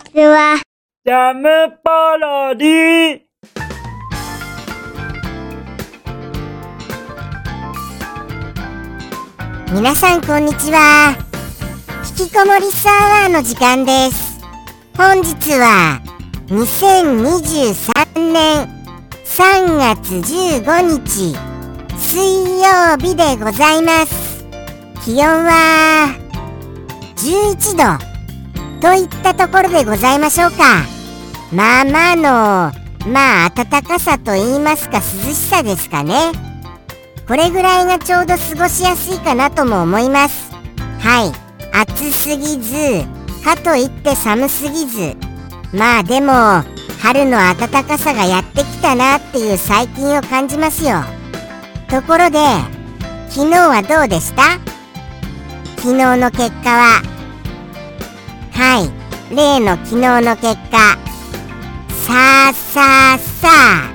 ちは。ジャムパロディ。皆さんこんにちは。引きこもりサワーの時間です。本日は2023年3月15日水曜日でございます。気温は11度といったところでございましょうか。まあまあのまあ暖かさと言いますか涼しさですかね。これぐらいがちょうど過ごしやすいかなとも思います。はい。暑すぎずかといって寒すぎず。まあでも春の暖かさがやってきたなっていう最近を感じますよ。ところで昨日はどうでした？昨日の結果ははい。例の昨日の結果。さあさあさあ。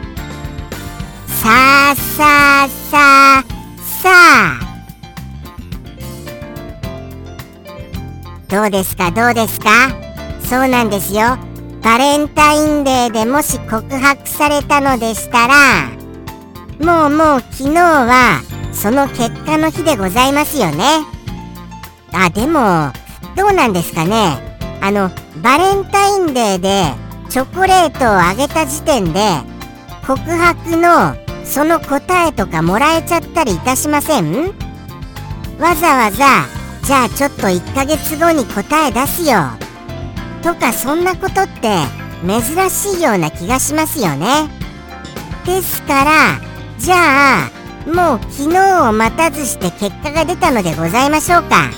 さあさあさあさあ。どうですか？どうですか？そうなんですよ。バレンタインデーでもし告白されたのでしたらもうもう昨日はその結果の日でございますよね。あでもどうなんですかね？あのバレンタインデーでチョコレートをあげた時点で告白のその答えとかもらえちゃったりいたしません？わざわざじゃあちょっと1ヶ月後に答え出すよ。とかそんなことって珍しいような気がしますよね。ですからじゃあもう昨日を待たずして結果が出たのでございましょうか。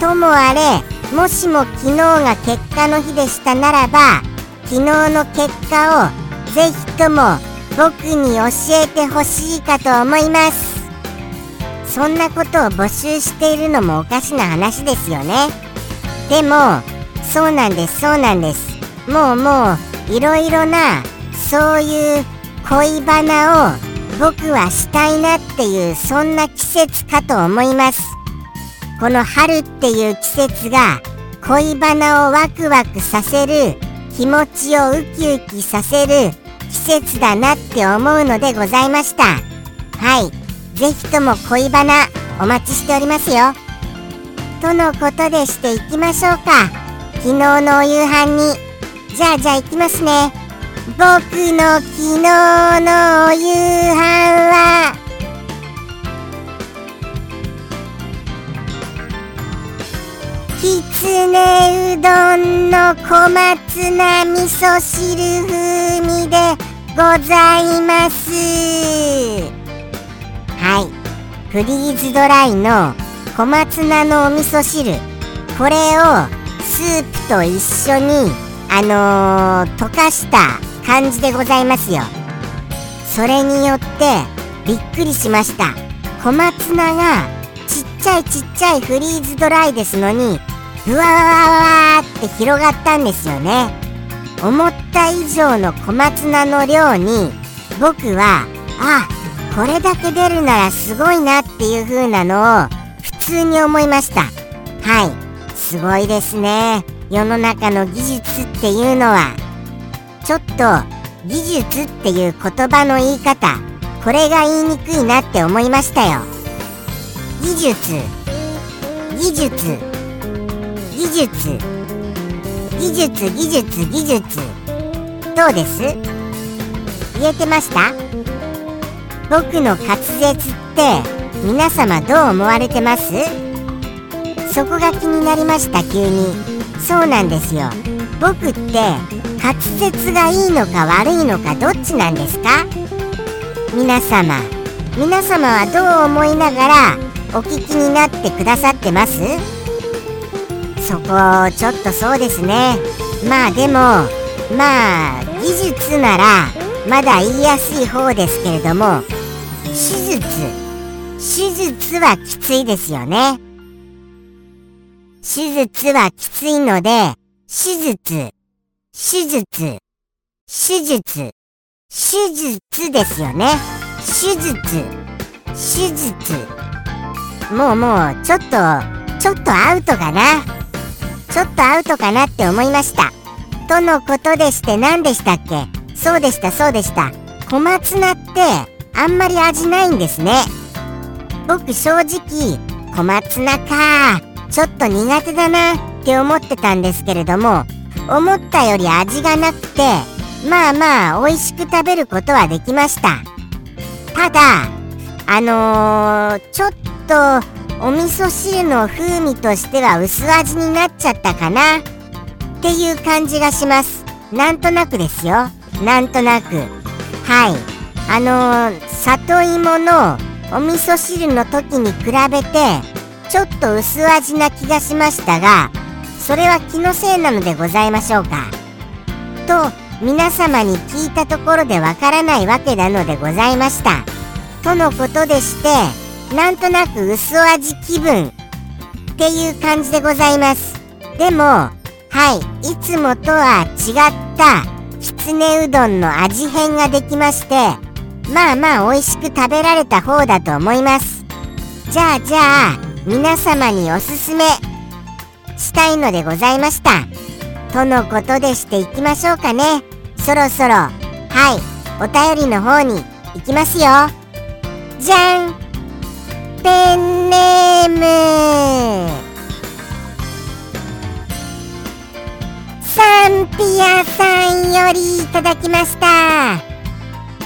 ともあれもしも昨日が結果の日でしたならば昨日の結果をぜひとも僕に教えてほしいかと思います。そんなことを募集しているのもおかしな話ですよね。でもそうなんですそうなんです。もうもういろいろなそういう恋バナを僕はしたいなっていうそんな季節かと思います。この春っていう季節が恋バナをワクワクさせる気持ちをウキウキさせる季節だなって思うのでございました。はい。ぜひとも恋バナお待ちしておりますよ。とのことでしていきましょうか。昨日のお夕飯に。じゃあじゃあ行きますね。僕の昨日のお夕飯は。きつねうどんの小松菜味噌汁風味でございます。はい。フリーズドライの小松菜のお味噌汁。これをスープと一緒にあのー、溶かした感じでございますよ。それによってびっくりしました。小松菜がちっちゃいちっちゃいフリーズドライですのにブワワワワって広がったんですよね。思った以上の小松菜の量に僕はあこれだけ出るならすごいなっていう風なのを普通に思いました。はい。すごいですね。世の中の技術っていうのは。ちょっと技術っていう言葉の言い方これが言いにくいなって思いましたよ。技術。技術。技術。技術技術技術。どうです？言えてました？僕の滑舌って皆様どう思われてます？そこが気になりました急に。そうなんですよ。僕って滑舌がいいのか悪いのかどっちなんですか？皆様。皆様はどう思いながらお聞きになってくださってます？そこちょっとそうですね。まあでもまあ技術ならまだ言いやすい方ですけれども手術手術はきついですよね。手術はきついので手術手術手術手術ですよね。手術手術。もうもうちょっとちょっとアウトかな。ちょっとアウトかなって思いました。とのことでして何でしたっけ？そうでしたそうでした。小松菜ってあんまり味ないんですね。僕正直小松菜か。ちょっと苦手だなって思ってたんですけれども思ったより味がなくてまあまあ美味しく食べることはできました。ただあのー、ちょっとお味噌汁の風味としては薄味になっちゃったかな。っていう感じがします。なんとなくですよ。なんとなく。はい。あのー、里芋のお味噌汁の時に比べてちょっと薄味な気がしましたがそれは気のせいなのでございましょうか。と皆様に聞いたところでわからないわけなのでございました。とのことでしてなんとなく薄味気分っていう感じでございます。でもはいいつもとは違ったきつねうどんの味変ができましてまあまあ美味しく食べられた方だと思います。じゃあじゃあ皆様におすすめしたいのでございました。とのことでしていきましょうかね。そろそろはいお便りの方に行きますよ。じゃん。ペンネーム。サンピアさんよりいただきました。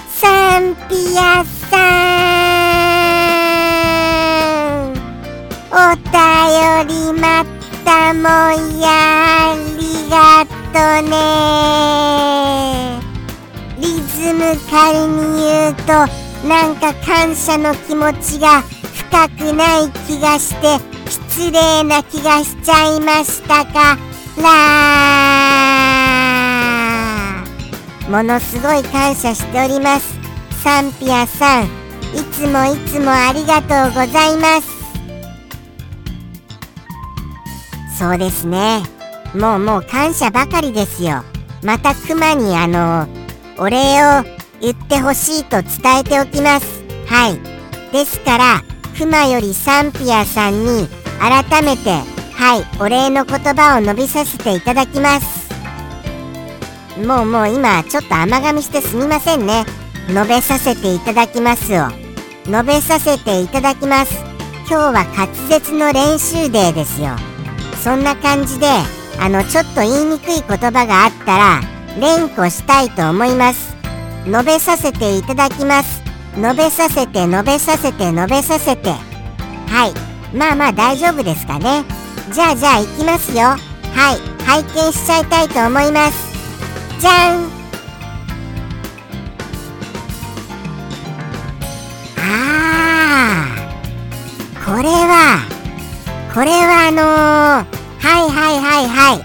サンピアさん。お便り待ったもんや。ありがとね。リズム仮に言うとなんか感謝の気持ちが深くない気がして失礼な気がしちゃいましたからものすごい感謝しております。サンピアさんいつもいつもありがとうございます。そうですね。もうもう感謝ばかりですよ。またクマにあのお礼を言ってほしいと伝えておきます。はい。ですからクマよりサンピアさんに改めてはいお礼の言葉を述べさせていただきます。もうもう今ちょっと甘噛みしてすみませんね。述べさせていただきますを。述べさせていただきます。今日は滑舌の練習デーですよ。そんな感じであのちょっと言いにくい言葉があったら連呼したいと思います。述べさせていただきます。述べさせて述べさせて述べさせて。はい。まあまあ大丈夫ですかね。じゃあじゃあ行きますよ。はい。拝見しちゃいたいと思います。じゃん。あー。これは。これはあのー、はいはいはいはい。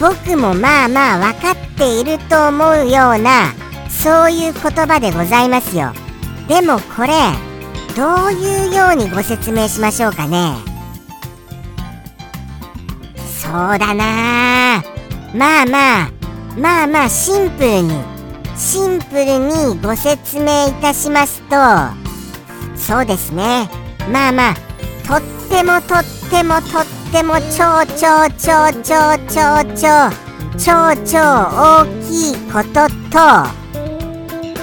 僕もまあまあ分かっていると思うようなそういう言葉でございますよ。でもこれどういうようにご説明しましょうかね。そうだな。まあまあまあまあシンプルにシンプルにご説明いたしますとそうですね。まあまあとってもとってもとっても超超超超超超超超大きいことと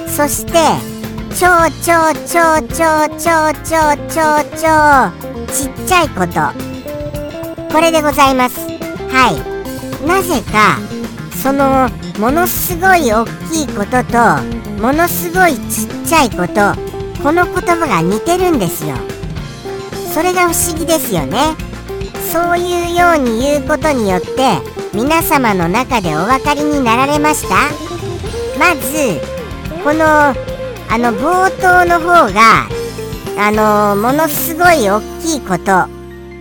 そして超超超超超超超超ちっちゃいことこれでございますはいなぜかそのものすごい大きいこととものすごいちっちゃいことこの言葉が似てるんですよそれが不思議ですよねそういうように言うことによって皆様の中でお分かりになられましたまずこのあの冒頭の方があのものすごい大きいこと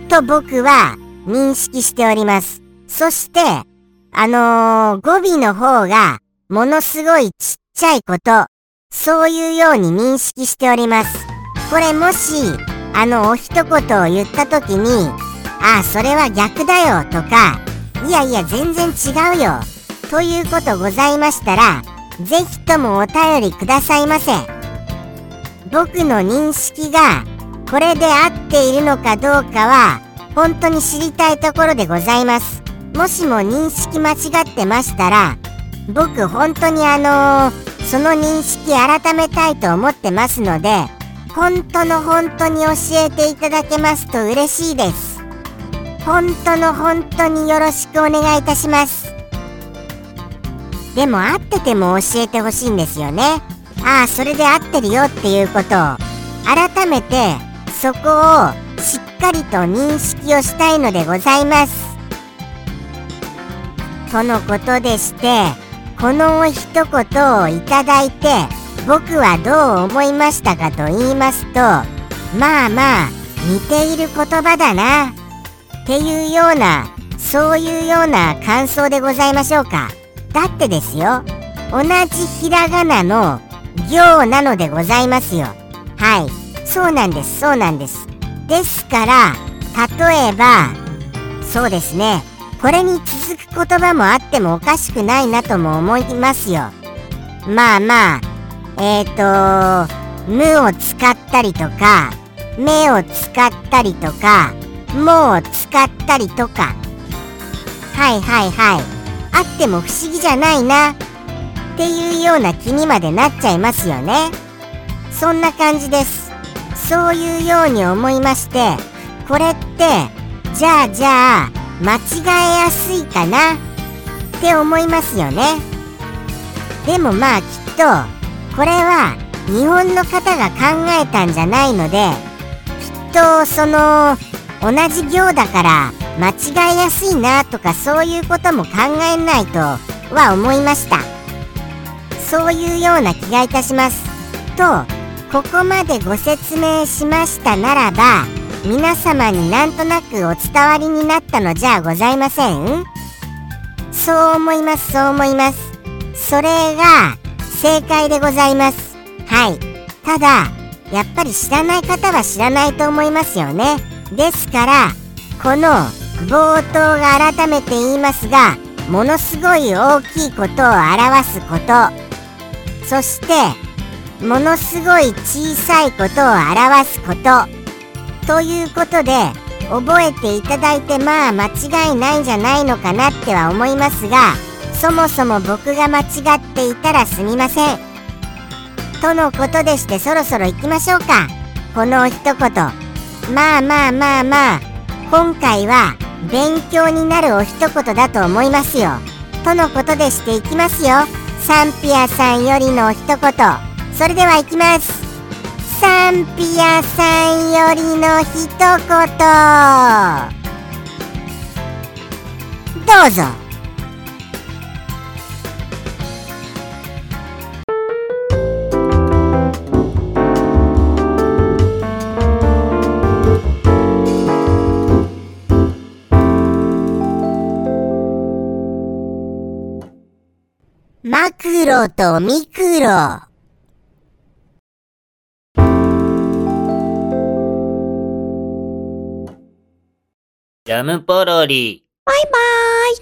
と僕は認識しております。そしてあの、語尾の方がものすごいちっちゃいことそういうように認識しております。これもしあのお一言を言った時にああそれは逆だよとかいやいや全然違うよということございましたらぜひともお便りくださいませ。僕の認識がこれで合っているのかどうかは本当に知りたいところでございます。もしも認識間違ってましたら僕本当にあのーその認識改めたいと思ってますので本当の本当に教えていただけますと嬉しいです。本当の本当によろしくお願いいたします。でも合ってても教えてほしいんですよね。ああそれで合ってるよっていうことを。改めてそこをしっかりと認識をしたいのでございます。とのことでしてこの一言をいただいて僕はどう思いましたかと言いますとまあまあ似ている言葉だな。っていうようなそういうような感想でございましょうか。だってですよ。同じひらがなの行なのでございますよ。はい。そうなんです。そうなんです。ですから例えばそうですね。これに続く言葉もあってもおかしくないなとも思いますよ。まあまあえっ、ー、と「無」を使ったりとか「目」を使ったりとか「も」を使ったりとか。はいはいはい。あっても不思議じゃないな。っていうような気にまでなっちゃいますよね。そんな感じです。そういうように思いましてこれってじゃあじゃあ間違えやすいかな？って思いますよね。でもまあきっとこれは日本の方が考えたんじゃないのできっとその同じ行だから間違えやすいなとかそういうことも考えないとは思いました。そういうような気がいたします。とここまでご説明しましたならば皆様になんとなくお伝わりになったのじゃございません？そう思いますそう思います。それが正解でございます。はい。ただやっぱり知らない方は知らないと思いますよね。ですからこの冒頭が改めて言いますがものすごい大きいことを表すこと。そしてものすごい小さいことを表すこと。ということで覚えていただいてまあ間違いないんじゃないのかなっては思いますがそもそも僕が間違っていたらすみません。とのことでしてそろそろ行きましょうか。この一言。まあまあまあまあ。今回は勉強になるお一言だと思いますよ。とのことでしていきますよ。サンピアさんよりのお一言。それではいきます。サンピアさんよりの一言。どうぞ。クロとミクロジャムポロリ。バイバーイ。